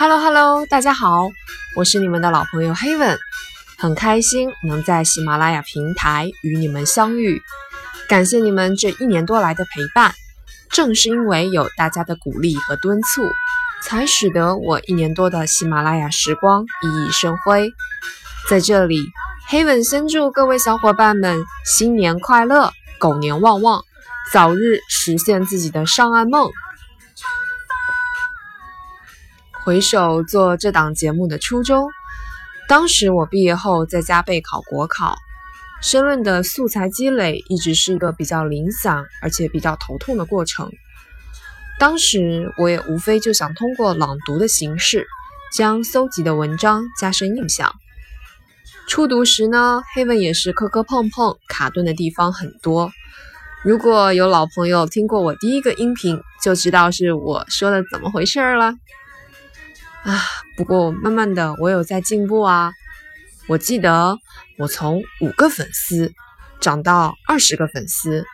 Hello Hello，大家好，我是你们的老朋友 Haven，很开心能在喜马拉雅平台与你们相遇，感谢你们这一年多来的陪伴。正是因为有大家的鼓励和敦促，才使得我一年多的喜马拉雅时光熠熠生辉。在这里，Heaven 先祝各位小伙伴们新年快乐，狗年旺旺，早日实现自己的上岸梦。回首做这档节目的初衷，当时我毕业后在家备考国考，申论的素材积累一直是一个比较零散而且比较头痛的过程。当时我也无非就想通过朗读的形式，将搜集的文章加深印象。初读时呢，黑文也是磕磕碰碰，卡顿的地方很多。如果有老朋友听过我第一个音频，就知道是我说的怎么回事了。啊，不过慢慢的我有在进步啊。我记得我从五个粉丝涨到二十个粉丝，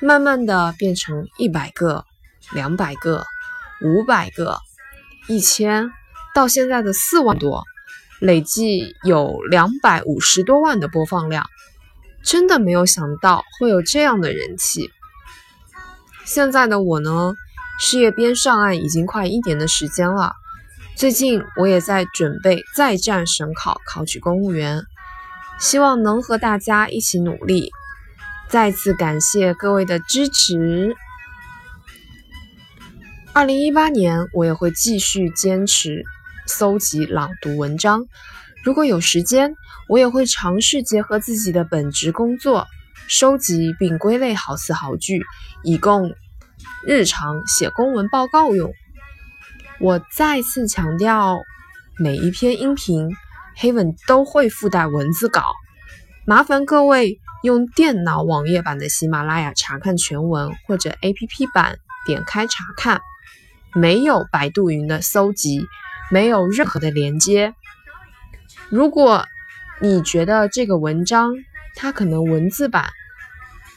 慢慢的变成一百个、两百个、五百个、一千，到现在的四万多。累计有两百五十多万的播放量，真的没有想到会有这样的人气。现在的我呢，事业编上岸已经快一年的时间了，最近我也在准备再战省考，考取公务员，希望能和大家一起努力。再次感谢各位的支持。二零一八年，我也会继续坚持。搜集朗读文章，如果有时间，我也会尝试结合自己的本职工作，收集并归类好词好句，以供日常写公文报告用。我再次强调，每一篇音频黑文都会附带文字稿，麻烦各位用电脑网页版的喜马拉雅查看全文，或者 APP 版点开查看，没有百度云的搜集。没有任何的连接。如果你觉得这个文章它可能文字版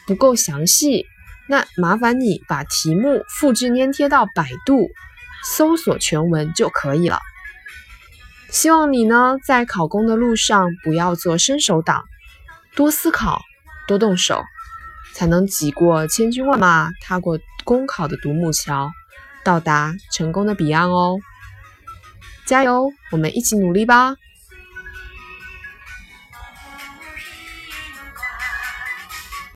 不够详细，那麻烦你把题目复制粘贴到百度，搜索全文就可以了。希望你呢在考公的路上不要做伸手党，多思考，多动手，才能挤过千军万马，踏过公考的独木桥，到达成功的彼岸哦。加油，我们一起努力吧！